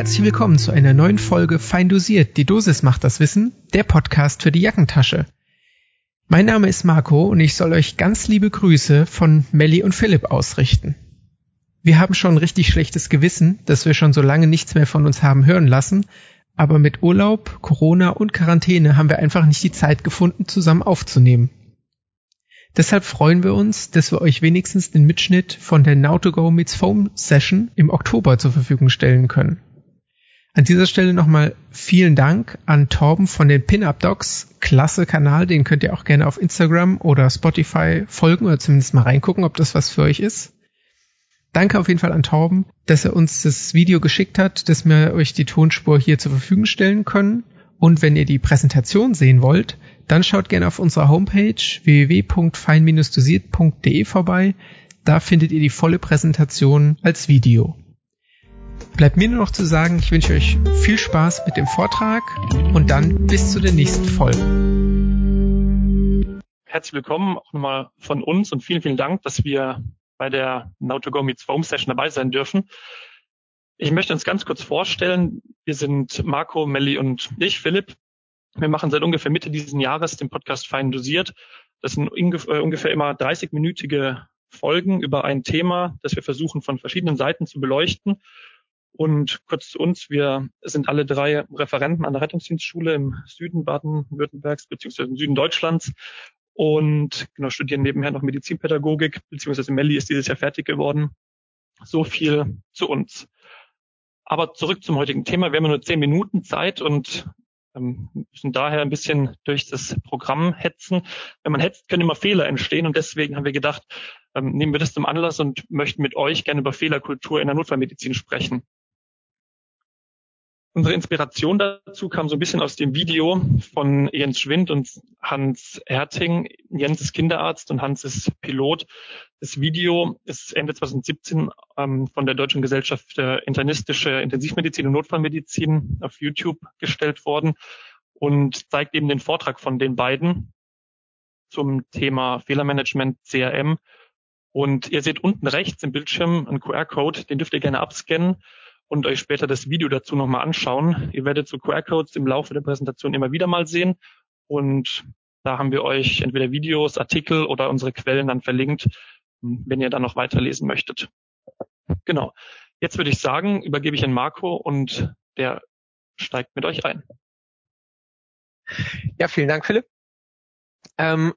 herzlich willkommen zu einer neuen Folge Fein dosiert. Die Dosis macht das Wissen, der Podcast für die Jackentasche. Mein Name ist Marco und ich soll euch ganz liebe Grüße von Melly und Philipp ausrichten. Wir haben schon richtig schlechtes Gewissen, dass wir schon so lange nichts mehr von uns haben hören lassen, aber mit Urlaub, Corona und Quarantäne haben wir einfach nicht die Zeit gefunden, zusammen aufzunehmen. Deshalb freuen wir uns, dass wir euch wenigstens den Mitschnitt von der Now to Go Meets Foam Session im Oktober zur Verfügung stellen können. An dieser Stelle nochmal vielen Dank an Torben von den Pin-Up Docs. Klasse Kanal, den könnt ihr auch gerne auf Instagram oder Spotify folgen oder zumindest mal reingucken, ob das was für euch ist. Danke auf jeden Fall an Torben, dass er uns das Video geschickt hat, dass wir euch die Tonspur hier zur Verfügung stellen können. Und wenn ihr die Präsentation sehen wollt, dann schaut gerne auf unserer Homepage www.fein-dosiert.de vorbei. Da findet ihr die volle Präsentation als Video. Bleibt mir nur noch zu sagen, ich wünsche euch viel Spaß mit dem Vortrag und dann bis zu der nächsten Folge. Herzlich willkommen auch nochmal von uns und vielen, vielen Dank, dass wir bei der Now to Go Meets Foam Session dabei sein dürfen. Ich möchte uns ganz kurz vorstellen. Wir sind Marco, Melli und ich, Philipp. Wir machen seit ungefähr Mitte dieses Jahres den Podcast Fein dosiert. Das sind äh, ungefähr immer 30-minütige Folgen über ein Thema, das wir versuchen von verschiedenen Seiten zu beleuchten. Und kurz zu uns, wir sind alle drei Referenten an der Rettungsdienstschule im Süden Baden-Württembergs beziehungsweise im Süden Deutschlands und genau, studieren nebenher noch Medizinpädagogik, beziehungsweise Melli ist dieses Jahr fertig geworden. So viel zu uns. Aber zurück zum heutigen Thema. Wir haben nur zehn Minuten Zeit und ähm, müssen daher ein bisschen durch das Programm hetzen. Wenn man hetzt, können immer Fehler entstehen und deswegen haben wir gedacht, ähm, nehmen wir das zum Anlass und möchten mit euch gerne über Fehlerkultur in der Notfallmedizin sprechen. Unsere Inspiration dazu kam so ein bisschen aus dem Video von Jens Schwind und Hans Erting. Jens ist Kinderarzt und Hans ist Pilot. Das Video ist Ende 2017 ähm, von der Deutschen Gesellschaft für internistische Intensivmedizin und Notfallmedizin auf YouTube gestellt worden und zeigt eben den Vortrag von den beiden zum Thema Fehlermanagement CRM. Und ihr seht unten rechts im Bildschirm einen QR-Code, den dürft ihr gerne abscannen und euch später das Video dazu nochmal anschauen. Ihr werdet so QR-Codes im Laufe der Präsentation immer wieder mal sehen und da haben wir euch entweder Videos, Artikel oder unsere Quellen dann verlinkt, wenn ihr da noch weiterlesen möchtet. Genau. Jetzt würde ich sagen, übergebe ich an Marco und der steigt mit euch ein. Ja, vielen Dank, Philipp. Ähm,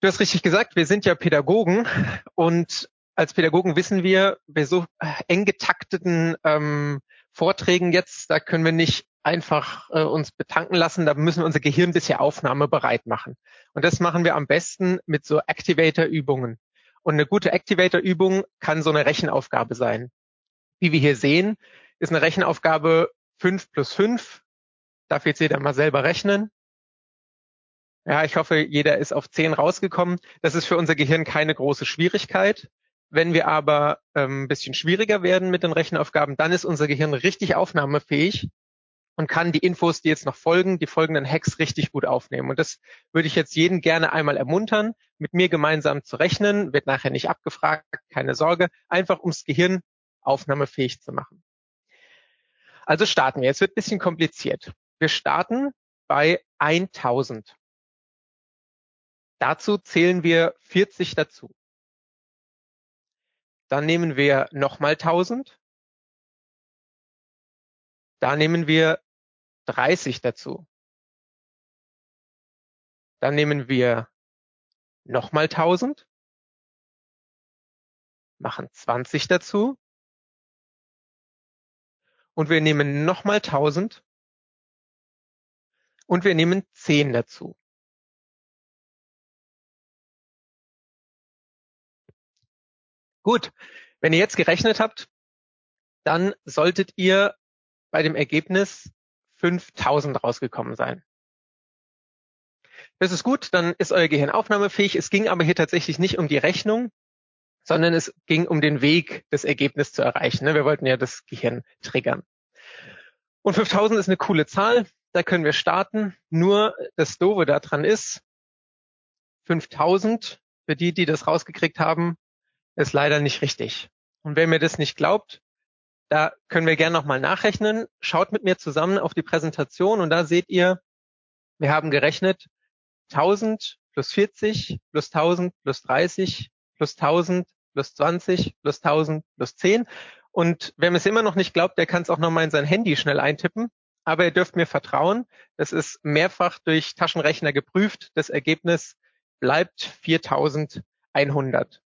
du hast richtig gesagt, wir sind ja Pädagogen und als Pädagogen wissen wir, bei so äh, eng getakteten ähm, Vorträgen jetzt, da können wir nicht einfach äh, uns betanken lassen, da müssen wir unser Gehirn bisher aufnahmebereit machen. Und das machen wir am besten mit so Activator-Übungen. Und eine gute Activator-Übung kann so eine Rechenaufgabe sein. Wie wir hier sehen, ist eine Rechenaufgabe 5 plus 5. Darf jetzt jeder mal selber rechnen. Ja, ich hoffe, jeder ist auf 10 rausgekommen. Das ist für unser Gehirn keine große Schwierigkeit. Wenn wir aber ähm, ein bisschen schwieriger werden mit den Rechenaufgaben, dann ist unser Gehirn richtig aufnahmefähig und kann die Infos, die jetzt noch folgen, die folgenden Hacks richtig gut aufnehmen. Und das würde ich jetzt jeden gerne einmal ermuntern, mit mir gemeinsam zu rechnen, wird nachher nicht abgefragt, keine Sorge, einfach ums Gehirn aufnahmefähig zu machen. Also starten wir. Jetzt wird ein bisschen kompliziert. Wir starten bei 1000. Dazu zählen wir 40 dazu. Dann nehmen wir nochmal 1000. Da nehmen wir 30 dazu. Dann nehmen wir nochmal 1000. Machen 20 dazu. Und wir nehmen nochmal 1000. Und wir nehmen 10 dazu. Gut, wenn ihr jetzt gerechnet habt, dann solltet ihr bei dem Ergebnis 5000 rausgekommen sein. Das ist gut, dann ist euer Gehirn aufnahmefähig. Es ging aber hier tatsächlich nicht um die Rechnung, sondern es ging um den Weg, das Ergebnis zu erreichen. Ne? Wir wollten ja das Gehirn triggern. Und 5000 ist eine coole Zahl, da können wir starten. Nur das Doofe daran ist, 5000, für die, die das rausgekriegt haben, ist leider nicht richtig. Und wer mir das nicht glaubt, Da können wir gerne nochmal nachrechnen. Schaut mit mir zusammen auf die Präsentation und da seht ihr, wir haben gerechnet 1000 plus 40 plus 1000 plus 30 plus 1000 plus 20 plus 1000 plus 10. Und wer mir es immer noch nicht glaubt, der kann es auch nochmal in sein Handy schnell eintippen. Aber ihr dürft mir vertrauen, das ist mehrfach durch Taschenrechner geprüft. Das Ergebnis bleibt 4100.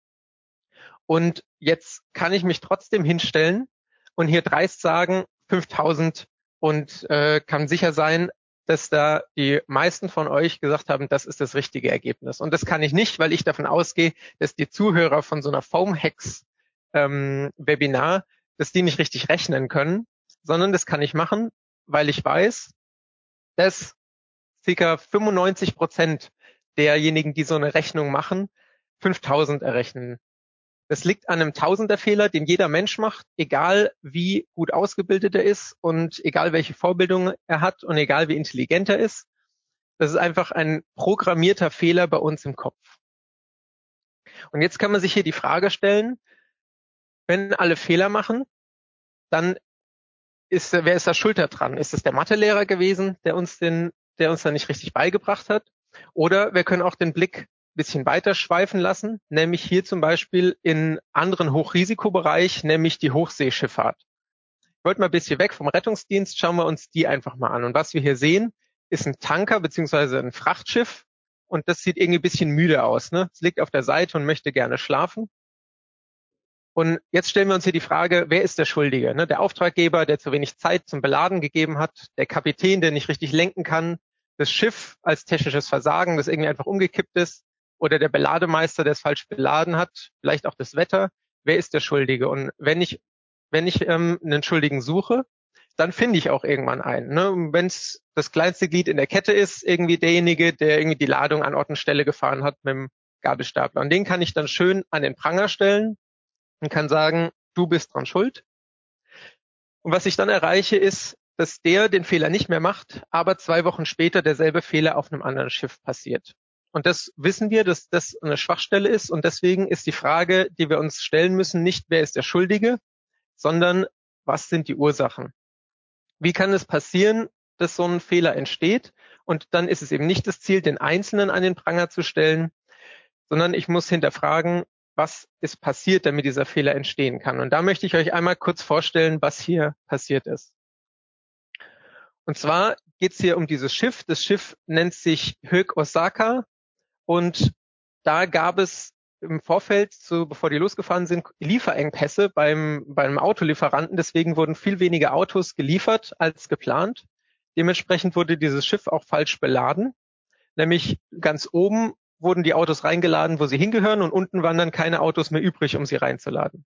Und jetzt kann ich mich trotzdem hinstellen und hier dreist sagen 5000 und äh, kann sicher sein, dass da die meisten von euch gesagt haben, das ist das richtige Ergebnis. Und das kann ich nicht, weil ich davon ausgehe, dass die Zuhörer von so einer Foam-Hacks-Webinar, ähm, dass die nicht richtig rechnen können, sondern das kann ich machen, weil ich weiß, dass ca. 95 Prozent derjenigen, die so eine Rechnung machen, 5000 errechnen. Das liegt an einem Tausenderfehler, den jeder Mensch macht, egal wie gut ausgebildet er ist und egal welche Vorbildung er hat und egal wie intelligent er ist. Das ist einfach ein programmierter Fehler bei uns im Kopf. Und jetzt kann man sich hier die Frage stellen, wenn alle Fehler machen, dann ist, wer ist da schuld daran? Ist es der Mathelehrer gewesen, der uns den, der uns da nicht richtig beigebracht hat? Oder wir können auch den Blick bisschen weiter schweifen lassen, nämlich hier zum Beispiel in anderen Hochrisikobereich, nämlich die Hochseeschifffahrt. Ich wollte mal ein bisschen weg vom Rettungsdienst, schauen wir uns die einfach mal an. Und was wir hier sehen, ist ein Tanker beziehungsweise ein Frachtschiff und das sieht irgendwie ein bisschen müde aus. Ne? Es liegt auf der Seite und möchte gerne schlafen. Und jetzt stellen wir uns hier die Frage, wer ist der Schuldige? Ne? Der Auftraggeber, der zu wenig Zeit zum Beladen gegeben hat, der Kapitän, der nicht richtig lenken kann, das Schiff als technisches Versagen, das irgendwie einfach umgekippt ist, oder der Belademeister, der es falsch beladen hat, vielleicht auch das Wetter. Wer ist der Schuldige? Und wenn ich, wenn ich ähm, einen Schuldigen suche, dann finde ich auch irgendwann einen. Ne? Wenn es das kleinste Glied in der Kette ist, irgendwie derjenige, der irgendwie die Ladung an Ort und Stelle gefahren hat mit dem Gabelstapler. Und den kann ich dann schön an den Pranger stellen und kann sagen, du bist dran schuld. Und was ich dann erreiche, ist, dass der den Fehler nicht mehr macht, aber zwei Wochen später derselbe Fehler auf einem anderen Schiff passiert. Und das wissen wir, dass das eine Schwachstelle ist. Und deswegen ist die Frage, die wir uns stellen müssen, nicht, wer ist der Schuldige, sondern was sind die Ursachen? Wie kann es passieren, dass so ein Fehler entsteht? Und dann ist es eben nicht das Ziel, den Einzelnen an den Pranger zu stellen, sondern ich muss hinterfragen, was ist passiert, damit dieser Fehler entstehen kann. Und da möchte ich euch einmal kurz vorstellen, was hier passiert ist. Und zwar geht es hier um dieses Schiff. Das Schiff nennt sich Höck Osaka und da gab es im Vorfeld, so bevor die losgefahren sind, Lieferengpässe beim, beim Autolieferanten. Deswegen wurden viel weniger Autos geliefert als geplant. Dementsprechend wurde dieses Schiff auch falsch beladen. Nämlich ganz oben wurden die Autos reingeladen, wo sie hingehören und unten waren dann keine Autos mehr übrig, um sie reinzuladen.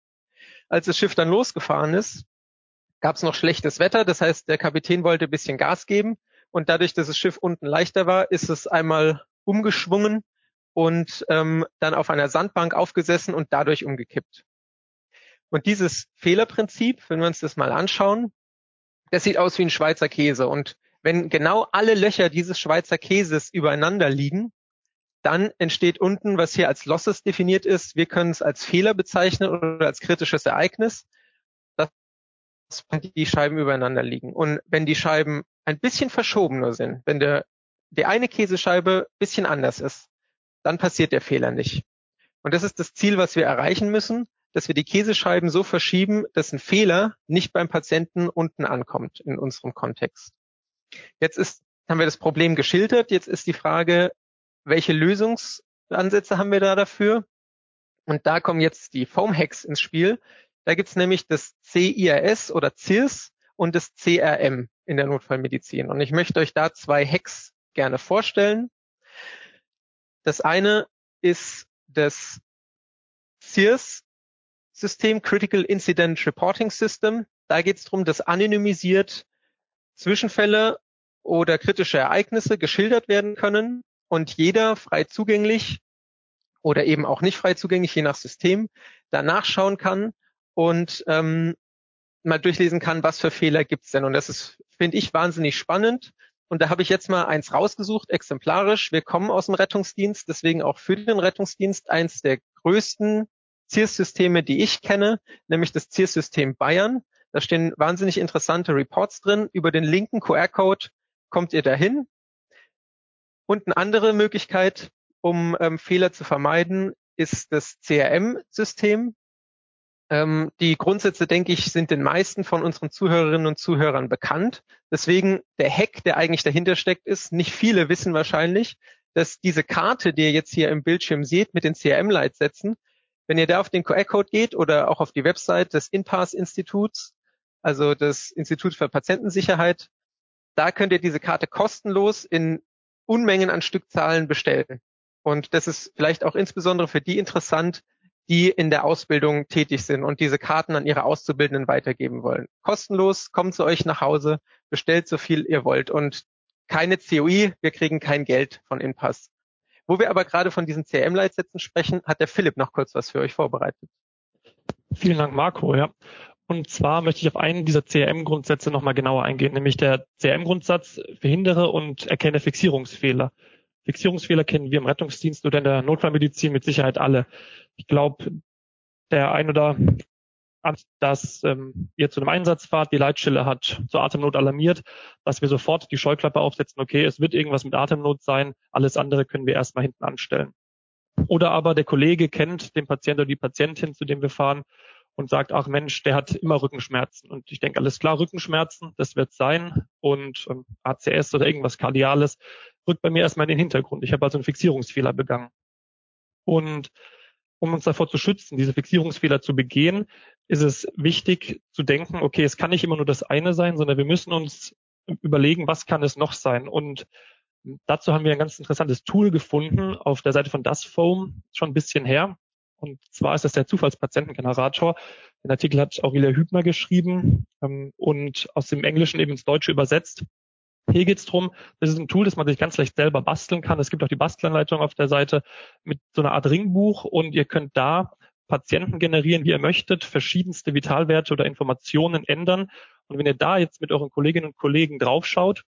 Als das Schiff dann losgefahren ist, gab es noch schlechtes Wetter. Das heißt, der Kapitän wollte ein bisschen Gas geben und dadurch, dass das Schiff unten leichter war, ist es einmal umgeschwungen und ähm, dann auf einer Sandbank aufgesessen und dadurch umgekippt. Und dieses Fehlerprinzip, wenn wir uns das mal anschauen, das sieht aus wie ein Schweizer Käse. Und wenn genau alle Löcher dieses Schweizer Käses übereinander liegen, dann entsteht unten, was hier als Losses definiert ist, wir können es als Fehler bezeichnen oder als kritisches Ereignis, dass die Scheiben übereinander liegen. Und wenn die Scheiben ein bisschen verschobener sind, wenn der die eine Käsescheibe bisschen anders ist, dann passiert der Fehler nicht. Und das ist das Ziel, was wir erreichen müssen, dass wir die Käsescheiben so verschieben, dass ein Fehler nicht beim Patienten unten ankommt in unserem Kontext. Jetzt ist, haben wir das Problem geschildert. Jetzt ist die Frage, welche Lösungsansätze haben wir da dafür? Und da kommen jetzt die Foam Hacks ins Spiel. Da gibt's nämlich das CIRS oder CIRS und das CRM in der Notfallmedizin. Und ich möchte euch da zwei Hacks gerne vorstellen. Das eine ist das CIRS-System, Critical Incident Reporting System. Da geht es darum, dass anonymisiert Zwischenfälle oder kritische Ereignisse geschildert werden können und jeder frei zugänglich oder eben auch nicht frei zugänglich, je nach System, da nachschauen kann und ähm, mal durchlesen kann, was für Fehler gibt's denn. Und das ist, finde ich, wahnsinnig spannend, und da habe ich jetzt mal eins rausgesucht, exemplarisch. Wir kommen aus dem Rettungsdienst, deswegen auch für den Rettungsdienst eins der größten CIRS-Systeme, die ich kenne, nämlich das CIRS-System Bayern. Da stehen wahnsinnig interessante Reports drin. Über den linken QR-Code kommt ihr dahin. Und eine andere Möglichkeit, um ähm, Fehler zu vermeiden, ist das CRM-System. Ähm, die Grundsätze, denke ich, sind den meisten von unseren Zuhörerinnen und Zuhörern bekannt. Deswegen der Hack, der eigentlich dahinter steckt, ist, nicht viele wissen wahrscheinlich, dass diese Karte, die ihr jetzt hier im Bildschirm seht, mit den CRM-Leitsätzen, wenn ihr da auf den QR-Code geht oder auch auf die Website des InPass-Instituts, also das Institut für Patientensicherheit, da könnt ihr diese Karte kostenlos in Unmengen an Stückzahlen bestellen. Und das ist vielleicht auch insbesondere für die interessant, die in der Ausbildung tätig sind und diese Karten an ihre Auszubildenden weitergeben wollen. Kostenlos, kommt zu euch nach Hause, bestellt so viel ihr wollt und keine COI, wir kriegen kein Geld von Inpass. Wo wir aber gerade von diesen CRM-Leitsätzen sprechen, hat der Philipp noch kurz was für euch vorbereitet. Vielen Dank, Marco. Ja. Und zwar möchte ich auf einen dieser CRM-Grundsätze nochmal genauer eingehen, nämlich der CRM-Grundsatz verhindere und erkenne Fixierungsfehler. Fixierungsfehler kennen wir im Rettungsdienst oder in der Notfallmedizin mit Sicherheit alle. Ich glaube, der ein oder dass ähm, ihr zu einem Einsatz fahrt, die Leitstelle hat zur Atemnot alarmiert, dass wir sofort die Scheuklappe aufsetzen, okay, es wird irgendwas mit Atemnot sein, alles andere können wir erstmal hinten anstellen. Oder aber der Kollege kennt den Patienten oder die Patientin, zu dem wir fahren und sagt, ach Mensch, der hat immer Rückenschmerzen. Und ich denke, alles klar, Rückenschmerzen, das wird sein. Und ähm, ACS oder irgendwas Kardiales rückt bei mir erstmal in den Hintergrund. Ich habe also einen Fixierungsfehler begangen. Und um uns davor zu schützen, diese Fixierungsfehler zu begehen, ist es wichtig zu denken, okay, es kann nicht immer nur das eine sein, sondern wir müssen uns überlegen, was kann es noch sein. Und dazu haben wir ein ganz interessantes Tool gefunden auf der Seite von DustFoam, schon ein bisschen her. Und zwar ist das der Zufallspatientengenerator. Den Artikel hat Aurelia Hübner geschrieben ähm, und aus dem Englischen eben ins Deutsche übersetzt. Hier geht es darum, das ist ein Tool, das man sich ganz leicht selber basteln kann. Es gibt auch die Bastelanleitung auf der Seite mit so einer Art Ringbuch und ihr könnt da Patienten generieren, wie ihr möchtet, verschiedenste Vitalwerte oder Informationen ändern. Und wenn ihr da jetzt mit euren Kolleginnen und Kollegen draufschaut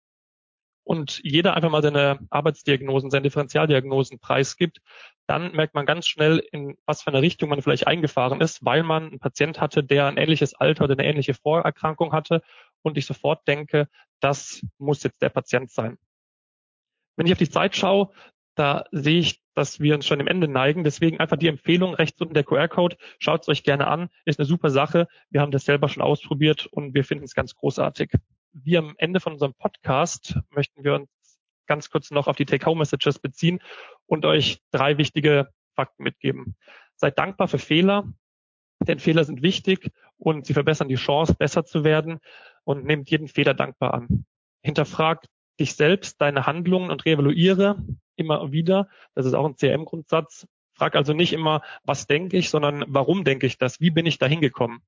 und jeder einfach mal seine Arbeitsdiagnosen, seine Differentialdiagnosen preisgibt, dann merkt man ganz schnell, in was für eine Richtung man vielleicht eingefahren ist, weil man einen Patient hatte, der ein ähnliches Alter oder eine ähnliche Vorerkrankung hatte und ich sofort denke, das muss jetzt der Patient sein. Wenn ich auf die Zeit schaue, da sehe ich, dass wir uns schon im Ende neigen. Deswegen einfach die Empfehlung rechts unten der QR-Code. Schaut es euch gerne an. Ist eine super Sache. Wir haben das selber schon ausprobiert und wir finden es ganz großartig. Wie am Ende von unserem Podcast möchten wir uns ganz kurz noch auf die Take-Home-Messages beziehen und euch drei wichtige Fakten mitgeben. Seid dankbar für Fehler, denn Fehler sind wichtig und sie verbessern die Chance, besser zu werden und nehmt jeden Fehler dankbar an. Hinterfragt dich selbst, deine Handlungen und reevaluiere immer wieder. Das ist auch ein CRM-Grundsatz. Frag also nicht immer, was denke ich, sondern warum denke ich das? Wie bin ich da hingekommen?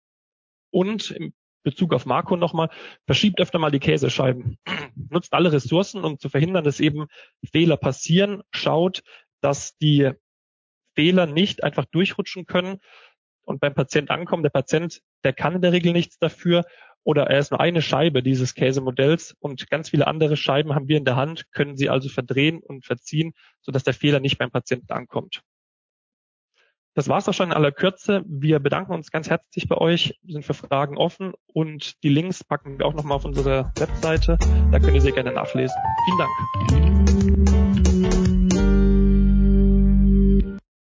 Und im Bezug auf Marco nochmal, verschiebt öfter mal die Käsescheiben. Nutzt alle Ressourcen, um zu verhindern, dass eben Fehler passieren. Schaut, dass die Fehler nicht einfach durchrutschen können und beim Patient ankommen. Der Patient, der kann in der Regel nichts dafür oder er ist nur eine Scheibe dieses Käsemodells und ganz viele andere Scheiben haben wir in der Hand, können sie also verdrehen und verziehen, sodass der Fehler nicht beim Patienten ankommt. Das war's auch schon in aller Kürze. Wir bedanken uns ganz herzlich bei euch, sind für Fragen offen und die Links packen wir auch nochmal auf unsere Webseite. Da könnt ihr sie gerne nachlesen. Vielen Dank.